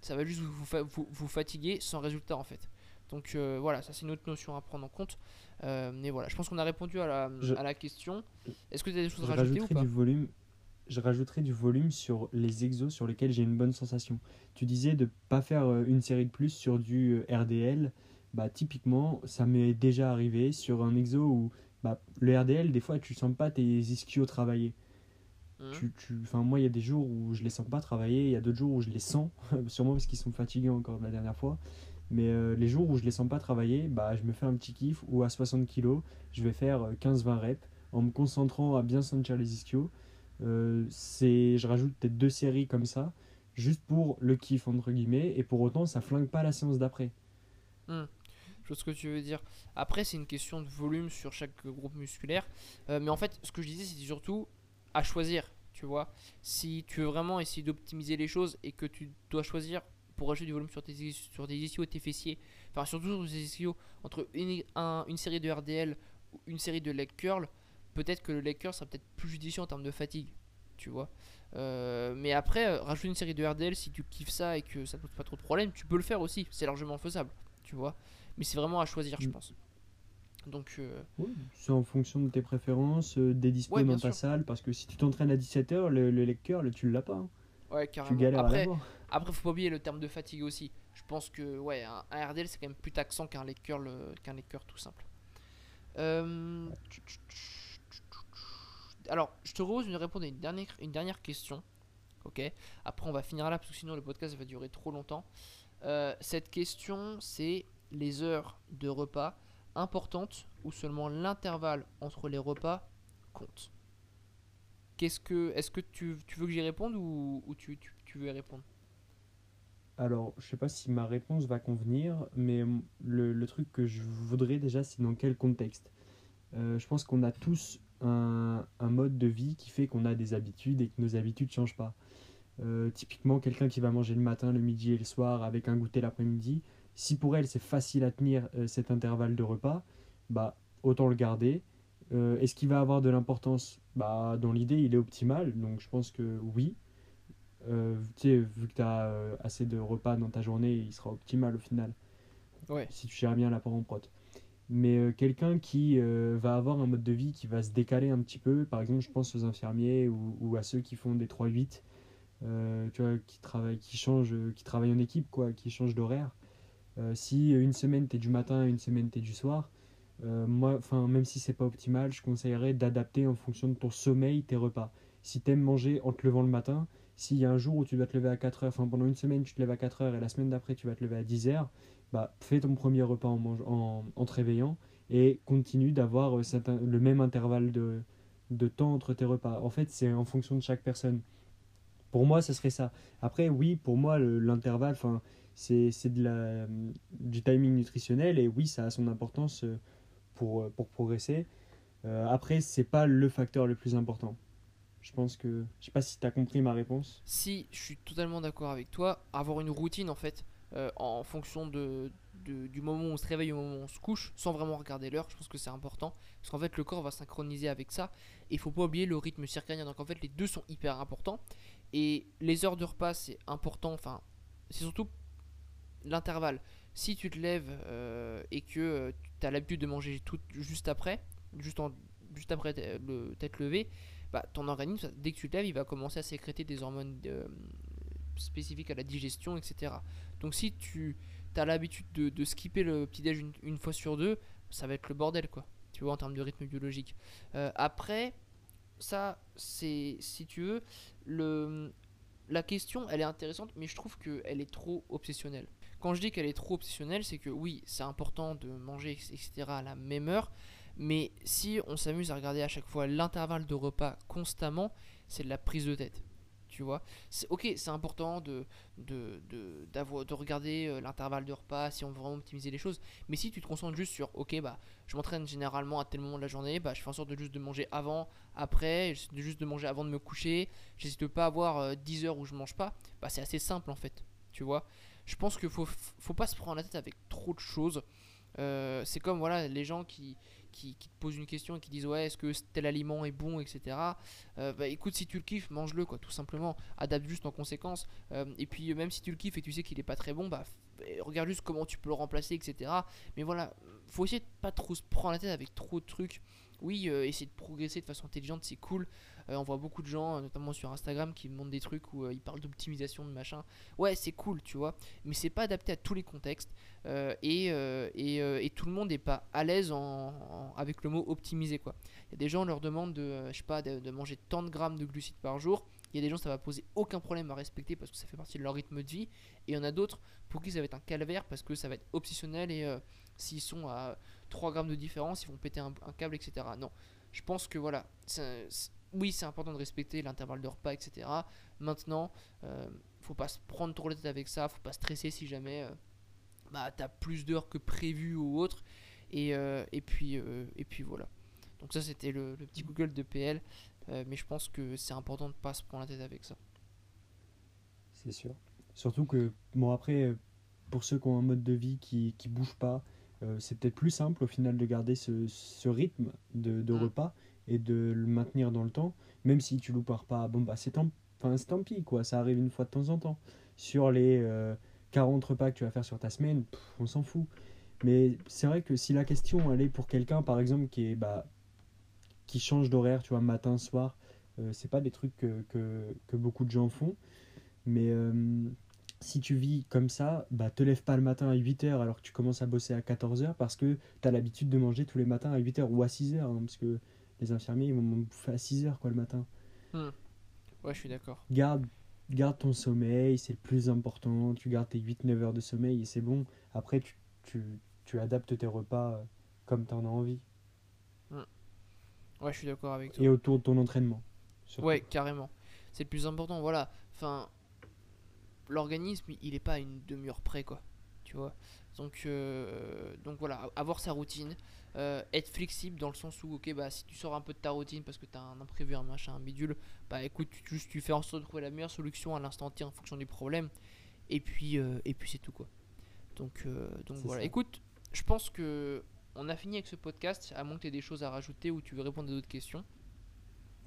ça va juste vous, vous, fatiguer sans résultat en fait. Donc euh, voilà, ça c'est une autre notion à prendre en compte. mais voilà, je pense qu'on a répondu à la, à la question. Est-ce que tu as des choses à rajouter ou pas du volume, Je rajouterai du volume sur les exos sur lesquels j'ai une bonne sensation. Tu disais de pas faire une série de plus sur du RDL bah, typiquement, ça m'est déjà arrivé sur un exo où bah, le RDL, des fois, tu sens pas tes ischios travailler. Mmh. Tu, tu, moi, il y a des jours où je les sens pas travailler, il y a d'autres jours où je les sens, sûrement parce qu'ils sont fatigués encore de la dernière fois. Mais euh, les jours où je les sens pas travailler, bah, je me fais un petit kiff où à 60 kg, je vais faire 15-20 euh, reps en me concentrant à bien sentir les ischios. Euh, je rajoute peut-être deux séries comme ça, juste pour le kiff, entre guillemets, et pour autant, ça flingue pas la séance d'après. Mmh ce que tu veux dire. Après, c'est une question de volume sur chaque groupe musculaire. Euh, mais en fait, ce que je disais, c'était surtout à choisir. Tu vois, si tu veux vraiment essayer d'optimiser les choses et que tu dois choisir pour ajouter du volume sur tes, sur tes ischios et tes fessiers, enfin surtout sur tes ischios, entre une, une série de RDL ou une série de leg curl, peut-être que le leg curl sera peut-être plus judicieux en termes de fatigue. Tu vois. Euh, mais après, euh, rajouter une série de RDL si tu kiffes ça et que ça ne pose pas trop de problèmes, tu peux le faire aussi. C'est largement faisable. Tu vois. Mais c'est vraiment à choisir, je mm. pense. Donc, euh, c'est en fonction de tes préférences, euh, des dispos dans ta salle, parce que si tu t'entraînes à 17h, le, le lecteur, tu l'as pas. Hein. Ouais, carrément. Tu après, après, faut pas oublier le terme de fatigue aussi. Je pense que ouais, un, RDL c'est quand même plus taxant qu'un leg curl, qu'un tout simple. Euh, alors, je te propose de répondre à une dernière, une dernière question. Ok? Après, on va finir là parce que sinon le podcast va durer trop longtemps. cette question, c'est les heures de repas importante ou seulement l'intervalle entre les repas compte Qu'est-ce que, est-ce que tu, tu veux que j'y réponde ou, tu, tu veux y répondre? Alors, je sais pas si ma réponse va convenir, mais le, le truc que je voudrais déjà, c'est dans quel contexte? Euh, je pense qu'on a tous un, un mode de vie qui fait qu'on a des habitudes et que nos habitudes ne changent pas. Euh, typiquement, quelqu'un qui va manger le matin, le midi et le soir avec un goûter l'après-midi, si pour elle c'est facile à tenir euh, cet intervalle de repas, bah autant le garder. Euh, Est-ce qu'il va avoir de l'importance? Bah, Dans l'idée, il est optimal, donc je pense que oui. Euh, tu sais, vu que tu as assez de repas dans ta journée, il sera optimal au final, Ouais. si tu gères bien l'apport en prot. Mais euh, quelqu'un qui va avoir un mode de vie qui va se décaler un petit peu, par exemple, je pense aux infirmiers ou, ou à ceux qui font des 3-8, euh, tu vois, qui travaillent, qui changent, qui travaillent en équipe, quoi, qui changent d'horaire. Euh, si une semaine t'es du matin, une semaine t'es du soir, euh, moi, enfin, même si c'est pas optimal, je conseillerais d'adapter en fonction de ton sommeil tes repas. Si t'aimes manger en te levant le matin, s'il y a un jour où tu dois te lever à 4 heures, enfin pendant une semaine tu te lèves à 4 heures et la semaine d'après tu vas te lever à 10 heures, bah fais ton premier repas en, en, en te réveillant et continue d'avoir euh, le même intervalle de, de temps entre tes repas. En fait, c'est en fonction de chaque personne. Pour moi, ce serait ça. Après, oui, pour moi, le- l'intervalle, enfin, c'est du timing nutritionnel et oui, ça a son importance euh, pour, euh, pour progresser. Euh, après, c'est pas le facteur le plus important. Je pense que. Je sais pas si tu as compris ma réponse. Si, je suis totalement d'accord avec toi. Avoir une routine en fait, euh, en fonction de, de- du moment où on se réveille au moment où on se couche, sans vraiment regarder l'heure, je pense que c'est important. Parce qu'en fait, le corps va synchroniser avec ça. Et il faut pas oublier le rythme circadien. Donc en fait, les deux sont hyper importants. Et les heures de repas, c'est important. Enfin, c'est surtout l'intervalle. Si tu te lèves euh, et que tu as l'habitude de manger tout juste après, juste, en- juste après t- le t'être levé, bah, ton organisme, dès que tu te lèves, il va commencer à sécréter des hormones euh, spécifiques à la digestion, etc. Donc si tu as l'habitude de, skipper le petit-déj une, une fois sur deux, ça va être le bordel, quoi. Tu vois, en termes de rythme biologique. Euh, après, ça, c'est, si tu veux, le, la question, elle est intéressante, mais je trouve qu'elle est trop obsessionnelle. Quand je dis qu'elle est trop obsessionnelle, c'est que oui, c'est important de manger, etc. à la même heure, mais si on s'amuse à regarder à chaque fois l'intervalle de repas constamment, c'est de la prise de tête. Tu vois, ok, c'est important de, de, de, de regarder euh, l'intervalle de repas si on veut vraiment optimiser les choses. Mais si tu te concentres juste sur ok, bah je m'entraîne généralement à tel moment de la journée, bah je fais en sorte de juste de manger avant, après, de juste de manger avant de me coucher, de pas avoir euh, 10 heures où je mange pas, bah c'est assez simple en fait. Tu vois, je pense qu'il faut, faut pas se prendre la tête avec trop de choses. Euh, c'est comme voilà les gens qui, qui, qui te posent une question et qui disent ouais est-ce que tel aliment est bon etc Euh, bah écoute si tu le kiffes mange-le quoi tout simplement. Adapte juste en conséquence. Euh, et puis même si tu le kiffes et tu sais qu'il est pas très bon bah regarde juste comment tu peux le remplacer etc mais voilà faut essayer de pas trop se prendre la tête avec trop de trucs. Oui essayer de progresser de façon intelligente c'est cool Euh, on voit beaucoup de gens euh, notamment sur Instagram qui montrent des trucs où euh, ils parlent d'optimisation de machin ouais c'est cool tu vois mais c'est pas adapté à tous les contextes et, et, tout le monde n'est pas à l'aise avec le mot optimiser quoi. Il y a des gens on leur demande de, je sais pas, de, manger tant de grammes de glucides par jour. Il y a des gens ça va poser aucun problème à respecter parce que ça fait partie de leur rythme de vie. Et il y en a d'autres pour qui ça va être un calvaire parce que ça va être obsessionnel et s'ils sont à 3 grammes de différence ils vont péter un, câble etc. Non, je pense que voilà, oui c'est important de respecter l'intervalle de repas etc. Maintenant, euh, faut pas se prendre trop la tête avec ça, faut pas stresser si jamais... euh, bah, t'as plus d'heures que prévu ou autre. Et, euh, et, puis, euh, et puis voilà. Donc ça c'était le, le petit Google de PL. Euh, mais je pense que c'est important de pas se prendre la tête avec ça. C'est sûr. Surtout que, bon, après, pour ceux qui ont un mode de vie qui qui bouge pas, c'est peut-être plus simple au final de garder ce, ce rythme de, de Mm. repas et de le maintenir dans le temps. Même si tu loupes un repas, bon, bah, c'est tant, tant pis, quoi. Ça arrive une fois de temps en temps. Sur les euh, 40 repas que tu vas faire sur ta semaine, on s'en fout. Mais c'est vrai que si la question, elle est pour quelqu'un, par exemple, qui est, bah, qui change d'horaire, tu vois, matin, soir, euh, c'est pas des trucs que, que, que beaucoup de gens font. Mais euh, si tu vis comme ça, bah te lève pas le matin à 8h alors que tu commences à bosser à 14h parce que tu as l'habitude de manger tous les matins à 8h ou à 6h. hein, parce que les infirmiers ils vont bouffer à 6h quoi le matin. Ouais, je suis d'accord. Garde, garde ton sommeil, c'est le plus important. Tu gardes tes 8-9 heures de sommeil et c'est bon. Après, tu, tu, tu adaptes tes repas euh, comme tu en as envie. Ouais, je suis d'accord avec toi. Et autour de ton entraînement. surtout. Ouais, carrément. C'est le plus important, voilà. Enfin, l'organisme, il est pas à une demi-heure près, quoi. Tu vois. Donc, euh, donc voilà, avoir sa routine, euh, être flexible dans le sens où, ok, bah si tu sors un peu de ta routine parce que tu as un imprévu, un machin, un bidule, bah écoute, tu, juste tu fais en sorte de trouver la meilleure solution à l'instant T en fonction du problème. Et puis, euh, et puis c'est tout, quoi. Donc, euh, donc voilà. ça. Écoute, je pense que on a fini avec ce podcast, à moins que tu aies des choses à rajouter ou tu veux répondre à d'autres questions.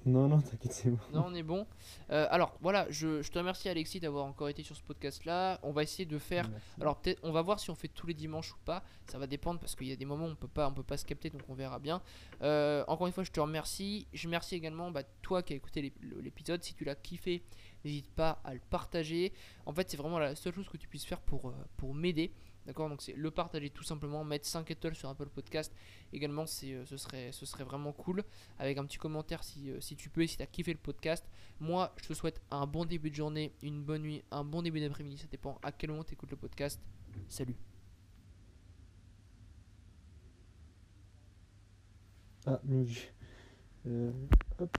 Non, non, t'inquiète, c'est bon. Non, on est bon. Euh, alors voilà, je, je te remercie Alexis d'avoir encore été sur ce podcast-là. On va essayer de faire. Merci. Alors peut-être, on va voir si on fait tous les dimanches ou pas. Ça va dépendre parce qu'il y a des moments où on peut pas, on peut pas se capter, donc on verra bien. Euh, encore une fois, je te remercie. Je remercie également bah, toi qui as écouté l'épisode. Si tu l'as kiffé, n'hésite pas à le partager. En fait, c'est vraiment la seule chose que tu puisses faire pour, euh, pour m'aider. D'accord Donc c'est le partager tout simplement, mettre 5 étoiles sur Apple Podcast. Également, c'est, euh, ce, serait, ce serait vraiment cool. Avec un petit commentaire si, euh, si tu peux et si tu as kiffé le podcast. Moi, je te souhaite un bon début de journée, une bonne nuit, un bon début d'après-midi. Ça dépend à quel moment tu écoutes le podcast. Salut. Ah, mais euh, hop.